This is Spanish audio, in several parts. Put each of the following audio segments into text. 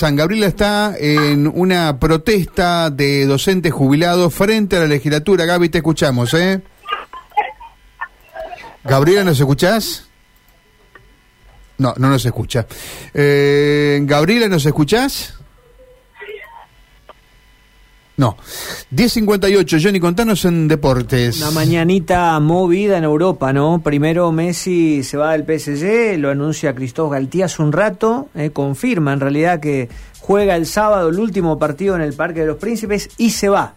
ingresan. Gabriela está en una protesta de docentes jubilados frente a la legislatura. Gaby, te escuchamos, ¿eh? Gabriela, ¿nos escuchás? No, no nos escucha. Eh, Gabriela, ¿nos escuchás? No. 10.58, Johnny, contanos en deportes. Una mañanita movida en Europa, ¿no? Primero Messi se va del PSG, lo anuncia Cristóbal Galtía hace un rato, eh, confirma en realidad que juega el sábado el último partido en el Parque de los Príncipes y se va.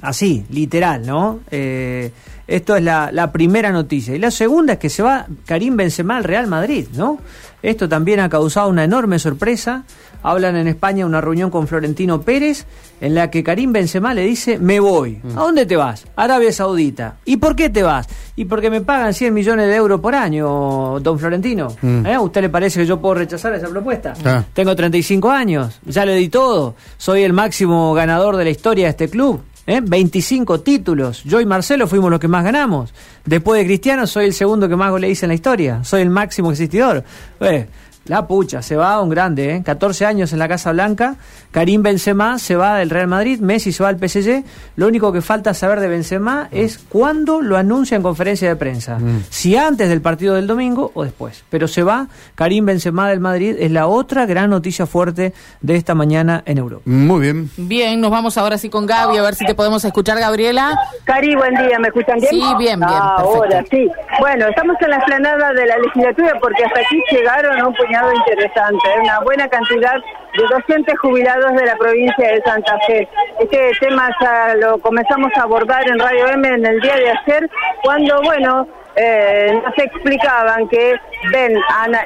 Así, literal, ¿no? Eh, esto es la, la, primera noticia. Y la segunda es que se va Karim Benzema al Real Madrid, ¿no? Esto también ha causado una enorme sorpresa hablan en España una reunión con Florentino Pérez en la que Karim Benzema le dice, me voy. Mm. ¿A dónde te vas? Arabia Saudita. ¿Y por qué te vas? Y porque me pagan 100 millones de euros por año, don Florentino. Mm. ¿Eh? ¿A usted le parece que yo puedo rechazar esa propuesta? Ah. Tengo 35 años, ya le di todo. Soy el máximo ganador de la historia de este club. ¿Eh? 25 títulos. Yo y Marcelo fuimos los que más ganamos. Después de Cristiano, soy el segundo que más le hice en la historia. Soy el máximo existidor. Eh, la pucha, se va a un grande, ¿eh? 14 años en la Casa Blanca. Karim Benzema se va del Real Madrid, Messi se va al PSG. Lo único que falta saber de Benzema es cuándo lo anuncia en conferencia de prensa. Mm. Si antes del partido del domingo o después. Pero se va Karim Benzema del Madrid. Es la otra gran noticia fuerte de esta mañana en Europa. Muy bien. Bien, nos vamos ahora sí con Gaby a ver si te podemos escuchar, Gabriela. Cari, buen día. ¿Me escuchan bien? Sí, bien, bien. ahora sí. Bueno, estamos en la explanada de la legislatura porque hasta aquí llegaron un puñado interesante, ¿eh? una buena cantidad de docentes jubilados de la provincia de Santa Fe. Este tema ya lo comenzamos a abordar en Radio M en el día de ayer, cuando, bueno, eh, nos explicaban que ven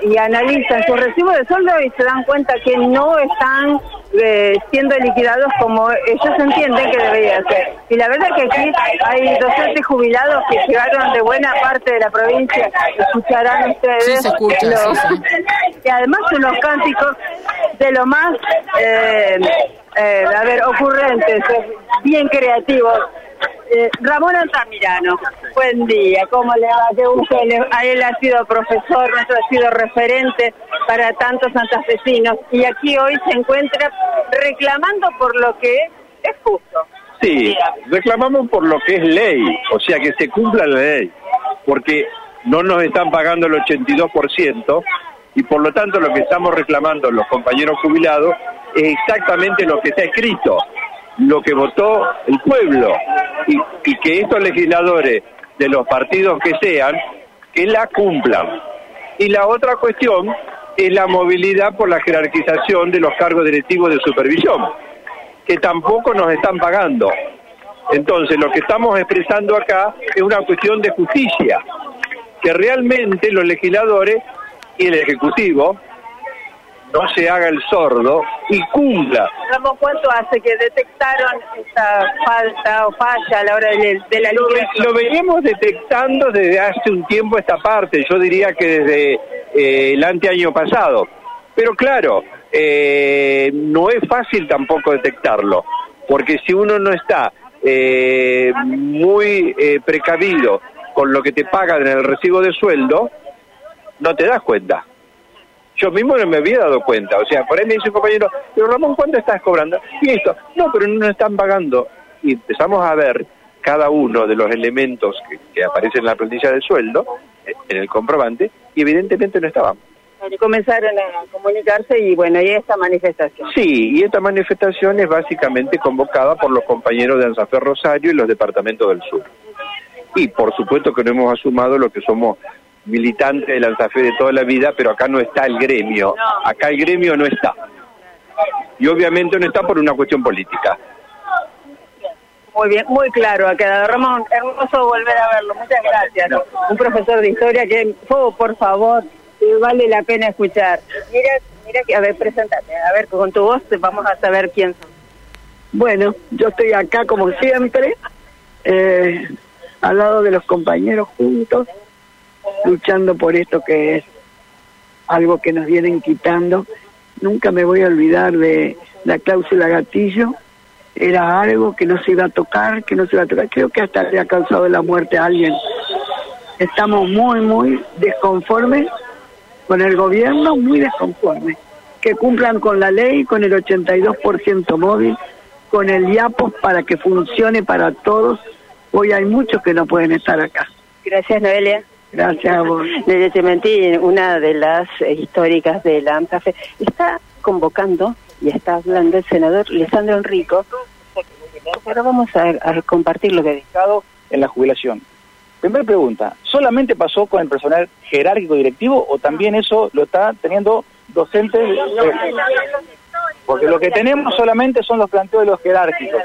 y analizan su recibo de sueldo y se dan cuenta que no están eh, siendo liquidados como ellos entienden que debería ser. Y la verdad que aquí hay docentes jubilados que llegaron de buena parte de la provincia, escucharán ustedes. Sí, se escucha, Y además unos cánticos de lo más, eh, eh, a ver, ocurrentes, bien creativos. Eh, Ramón Altamirano, buen día, ¿cómo le va? A él ha sido profesor, ha sido referente para tantos santafesinos y aquí hoy se encuentra reclamando por lo que es justo. Sí, reclamamos por lo que es ley, o sea, que se cumpla la ley, porque no nos están pagando el 82% y por lo tanto lo que estamos reclamando los compañeros jubilados es exactamente lo que está escrito, lo que votó el pueblo y, que estos legisladores de los partidos que sean, que la cumplan. Y la otra cuestión es la movilidad por la jerarquización de los cargos directivos de supervisión, que tampoco nos están pagando. Entonces, lo que estamos expresando acá es una cuestión de justicia, que realmente los legisladores y el Ejecutivo no se haga el sordo y cumpla. ¿Cuánto hace que detectaron esta falta o falla a la hora de, la luz? Lo, veníamos detectando desde hace un tiempo esta parte, yo diría que desde eh, el anteaño pasado. Pero claro, eh, no es fácil tampoco detectarlo, porque si uno no está eh, muy precavido con lo que te pagan en el recibo de sueldo, no te das cuenta. Yo mismo no me había dado cuenta. O sea, por ahí me dice un compañero, pero Ramón, ¿cuánto estás cobrando? Y esto, no, pero no nos están pagando. Y empezamos a ver cada uno de los elementos que, aparecen en la plantilla del sueldo, eh, en el comprobante, y evidentemente no estaban. Comenzaron a comunicarse y bueno, y esta manifestación. Sí, y esta manifestación es básicamente convocada por los compañeros de Anzafer Rosario y los departamentos del sur. Y por supuesto que no hemos asumado lo que somos militante de Lanzafe de toda la vida, pero acá no está el gremio. Acá el gremio no está. Y obviamente no está por una cuestión política. Muy bien, muy claro ha quedado. Ramón, hermoso volver a verlo. Muchas gracias. Un profesor de historia que, oh, por favor, vale la pena escuchar. Mira, mira que, a ver, presentate. A ver, con tu voz vamos a saber quién son. Bueno, yo estoy acá como siempre, eh, al lado de los compañeros juntos, luchando por esto que es algo que nos vienen quitando. Nunca me voy a olvidar de la cláusula gatillo. Era algo que no se iba a tocar, que no se iba a tocar. Creo que hasta le ha causado la muerte a alguien. Estamos muy, muy desconformes con el gobierno, muy desconformes. que cumplan con la ley, con el 82% móvil, con el IAPOS para que funcione para todos. Hoy hay muchos que no pueden estar acá. Gracias, Noelia. Gracias a vos. Desde Cementí, una de las eh, históricas de la AMCAFE, está convocando y está hablando el senador Lisandro Enrico. Ahora vamos a, a compartir lo que dice. en la jubilación. Primera pregunta, ¿solamente pasó con el personal jerárquico directivo o también eso lo está teniendo docentes? eh, Porque lo que tenemos solamente son los planteos de los jerárquicos.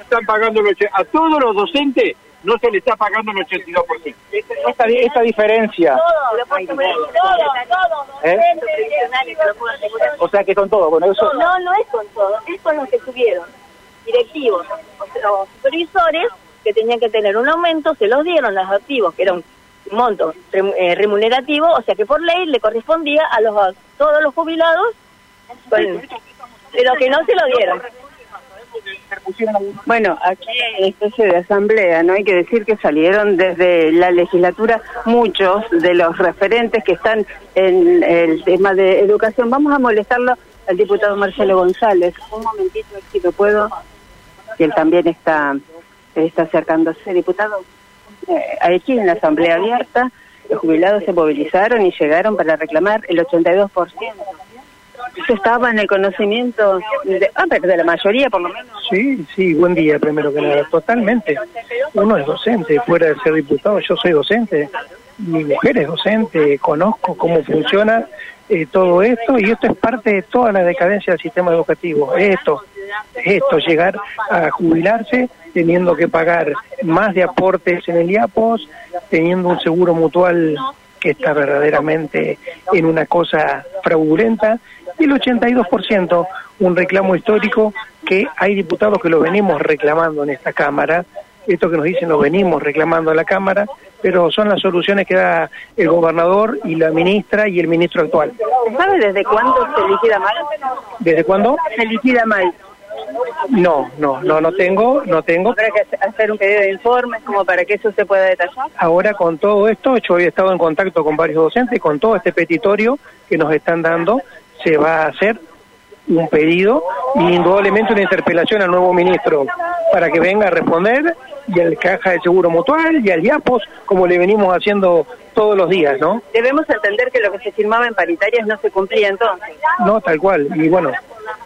Están pagando el a todos los docentes no se le está pagando el 82%. Esta, di- esta diferencia, ¿eh? o sea que son todos, bueno, eso... No, no es con todo, es con los que tuvieron directivos o supervisores que tenían que tener un aumento, se los dieron los activos, que era un monto eh, remunerativo, o sea que por ley le correspondía a los todos los jubilados, pero que no se lo dieron. Bueno, aquí una especie de asamblea, ¿no? Hay que decir que salieron desde la legislatura muchos de los referentes que están en el tema de educación. Vamos a molestarlo al diputado Marcelo González. Un momentito, si lo puedo, que él también está, está acercándose. Diputado, aquí en la asamblea abierta, los jubilados se movilizaron y llegaron para reclamar el 82%. Eso estaba en el conocimiento de, ah, de la mayoría, por lo menos. Sí, sí, buen día primero que nada, totalmente. Uno es docente, fuera de ser diputado, yo soy docente, mi mujer es docente, conozco cómo funciona eh, todo esto y esto es parte de toda la decadencia del sistema educativo. Esto, esto, llegar a jubilarse teniendo que pagar más de aportes en el IAPOS, teniendo un seguro mutual que está verdaderamente en una cosa fraudulenta, y el 82%, un reclamo histórico que hay diputados que lo venimos reclamando en esta Cámara, esto que nos dicen lo venimos reclamando en la Cámara, pero son las soluciones que da el gobernador y la ministra y el ministro actual. ¿Sabe desde cuándo se liquida mal? ¿Desde cuándo? Se liquida mal. No, no, no, no tengo, no tengo. Habrá que hacer- un pedido de informes como para que eso se pueda detallar. Ahora con todo esto, yo he estado en contacto con varios docentes, con todo este petitorio que nos están dando, se va a hacer un pedido y indudablemente una interpelación al nuevo ministro para que venga a responder y al Caja de Seguro Mutual y al IAPOS, como le venimos haciendo todos los días, ¿no? Debemos entender que lo que se firmaba en paritarias no se cumplía entonces. No, tal cual. Y bueno,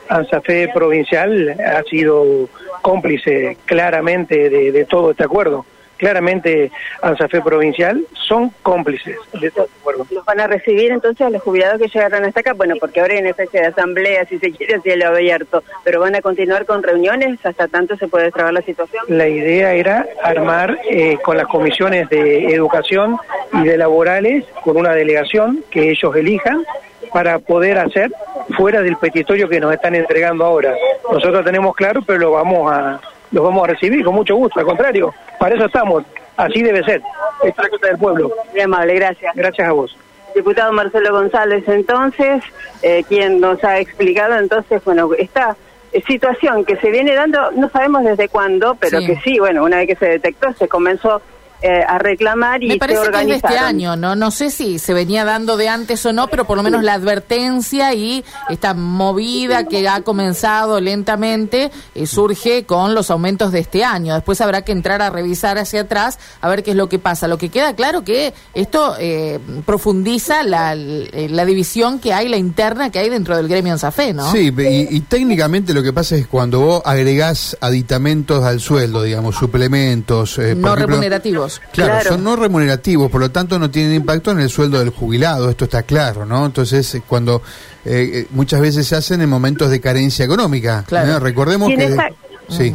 ANSAFE Provincial ha sido cómplice claramente de, de todo este acuerdo. Claramente ANSAFE Provincial son cómplices de todo este acuerdo. Los van a recibir entonces a los jubilados que llegaron hasta acá, bueno, porque ahora una especie de asamblea, si se quiere, cielo abierto, pero van a continuar con reuniones hasta tanto se puede destrabar la situación. La idea era armar eh, con las comisiones de educación y de laborales, con una delegación que ellos elijan, para poder hacer fuera del petitorio que nos están entregando ahora. Nosotros tenemos claro, pero lo vamos a los vamos a recibir con mucho gusto, al contrario, para eso estamos, así debe ser, es la cosa del pueblo. Muy amable, gracias. Gracias a vos. Diputado Marcelo González, entonces, eh, quien nos ha explicado, entonces, bueno, esta eh, situación que se viene dando, no sabemos desde cuándo, pero Sí. que sí, bueno, una vez que se detectó, se comenzó eh, a reclamar y Me se parece que es de este año, ¿no? No sé si se venía dando de antes o no, pero por lo menos la advertencia y esta movida que ha comenzado lentamente eh, surge con los aumentos de este año. Después habrá que entrar a revisar hacia atrás a ver qué es lo que pasa. Lo que queda claro que esto eh, profundiza la, la división que hay, la interna que hay dentro del gremio en Safé, ¿no? Sí, y, y técnicamente lo que pasa es cuando vos agregás aditamentos al sueldo, digamos, suplementos. eh, no ejemplo, remunerativos. Claro, Claro. son no remunerativos, por lo tanto no tienen impacto en el sueldo del jubilado, esto está claro, ¿no? Entonces, eh, cuando eh, eh, muchas veces se hacen en momentos de carencia económica. Claro. ¿no? Recordemos ¿Quién que... está? Sí,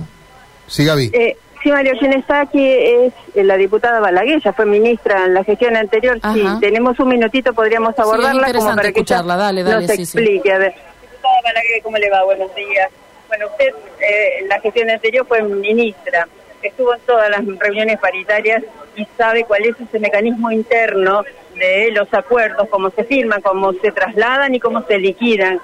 sí, Gaby. Eh, sí, Mario, quien está aquí es eh, la diputada Balaguer, ya fue ministra en la gestión anterior. Ajá. Si tenemos un minutito, podríamos abordarla como para que escucharla. Dale, dale, nos sí, sí. explique. A ver, diputada Balaguer, ¿cómo le va? Buenos días. Bueno, usted eh, en la gestión anterior fue ministra, estuvo en todas las reuniones paritarias y sabe cuál es ese mecanismo interno de los acuerdos, cómo se firman, cómo se trasladan y cómo se liquidan.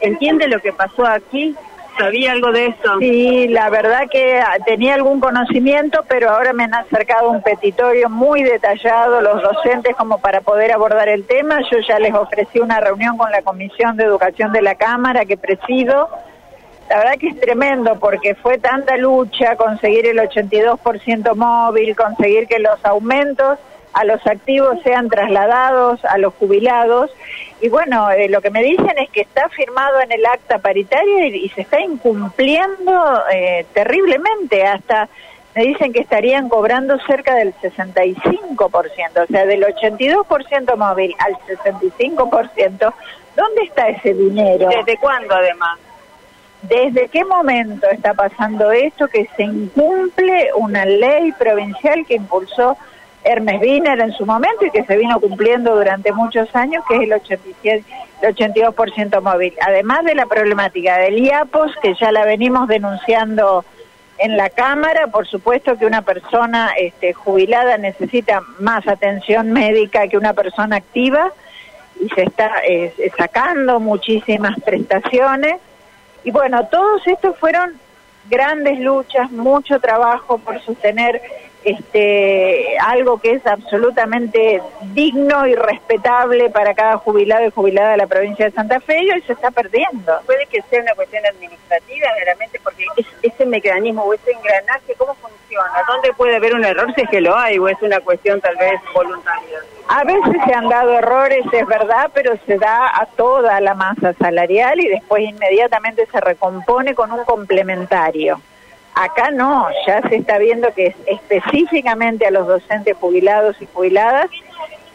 ¿Entiende lo que pasó aquí? ¿Sabía algo de esto? Sí, la verdad que tenía algún conocimiento, pero ahora me han acercado un petitorio muy detallado los docentes como para poder abordar el tema. Yo ya les ofrecí una reunión con la Comisión de Educación de la Cámara que presido. La verdad que es tremendo porque fue tanta lucha conseguir el 82% móvil, conseguir que los aumentos a los activos sean trasladados a los jubilados. Y bueno, eh, lo que me dicen es que está firmado en el acta paritaria y, se está incumpliendo eh, terriblemente. Hasta me dicen que estarían cobrando cerca del 65%, o sea, del 82% móvil al 65%. ¿Dónde está ese dinero? ¿Desde cuándo además? ¿Desde qué momento está pasando esto que se incumple una ley provincial que impulsó Hermes Wiener en su momento y que se vino cumpliendo durante muchos años, que es el, 87, el 82% móvil. Además de la problemática del IAPOS, que ya la venimos denunciando en la Cámara, por supuesto que una persona este, jubilada necesita más atención médica que una persona activa y se está eh, sacando muchísimas prestaciones. Y bueno, todos estos fueron grandes luchas, mucho trabajo por sostener este, algo que es absolutamente digno y respetable para cada jubilado y jubilada de la provincia de Santa Fe y hoy se está perdiendo. Puede que sea una cuestión administrativa, realmente, porque ese mecanismo o ese engranaje, ¿cómo funciona? ¿Dónde puede haber un error si es que lo hay o es una cuestión tal vez voluntaria? A veces se han dado errores, es verdad, pero se da a toda la masa salarial y después inmediatamente se recompone con un complementario. Acá no, ya se está viendo que es específicamente a los docentes jubilados y jubiladas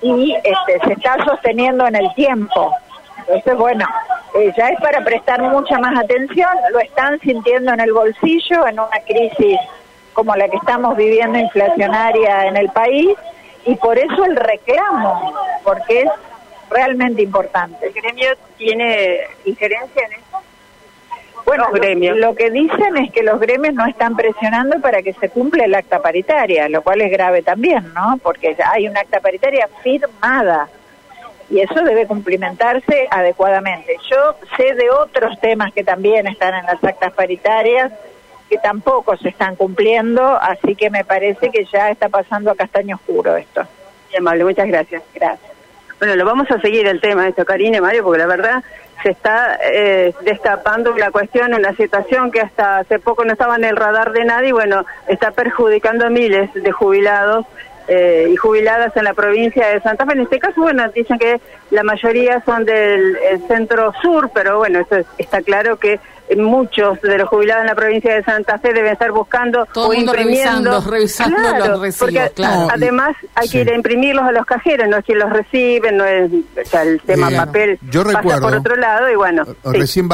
y este, se está sosteniendo en el tiempo. Entonces, bueno, eh, ya es para prestar mucha más atención, lo están sintiendo en el bolsillo en una crisis como la que estamos viviendo inflacionaria en el país y por eso el reclamo, porque es realmente importante. ¿El gremio tiene injerencia en esto? Bueno, lo que dicen es que los gremios no están presionando para que se cumpla el acta paritaria, lo cual es grave también, ¿no? Porque hay una acta paritaria firmada y eso debe cumplimentarse adecuadamente. Yo sé de otros temas que también están en las actas paritarias que tampoco se están cumpliendo, así que me parece que ya está pasando a castaño oscuro esto. Muy amable, muchas gracias. Gracias. Bueno, lo vamos a seguir el tema de esto, Karine, Mario, porque la verdad se está eh, destapando la cuestión, una situación que hasta hace poco no estaba en el radar de nadie y bueno, está perjudicando a miles de jubilados eh, y jubiladas en la provincia de Santa Fe. En este caso, bueno, dicen que la mayoría son del centro sur, pero bueno, eso está claro que muchos de los jubilados en la provincia de Santa Fe deben estar buscando o imprimiendo. Revisando, los recibos, porque además hay que ir a imprimirlos a los cajeros, no es quien los recibe, no es el tema papel yo pasa por otro lado y bueno. Recién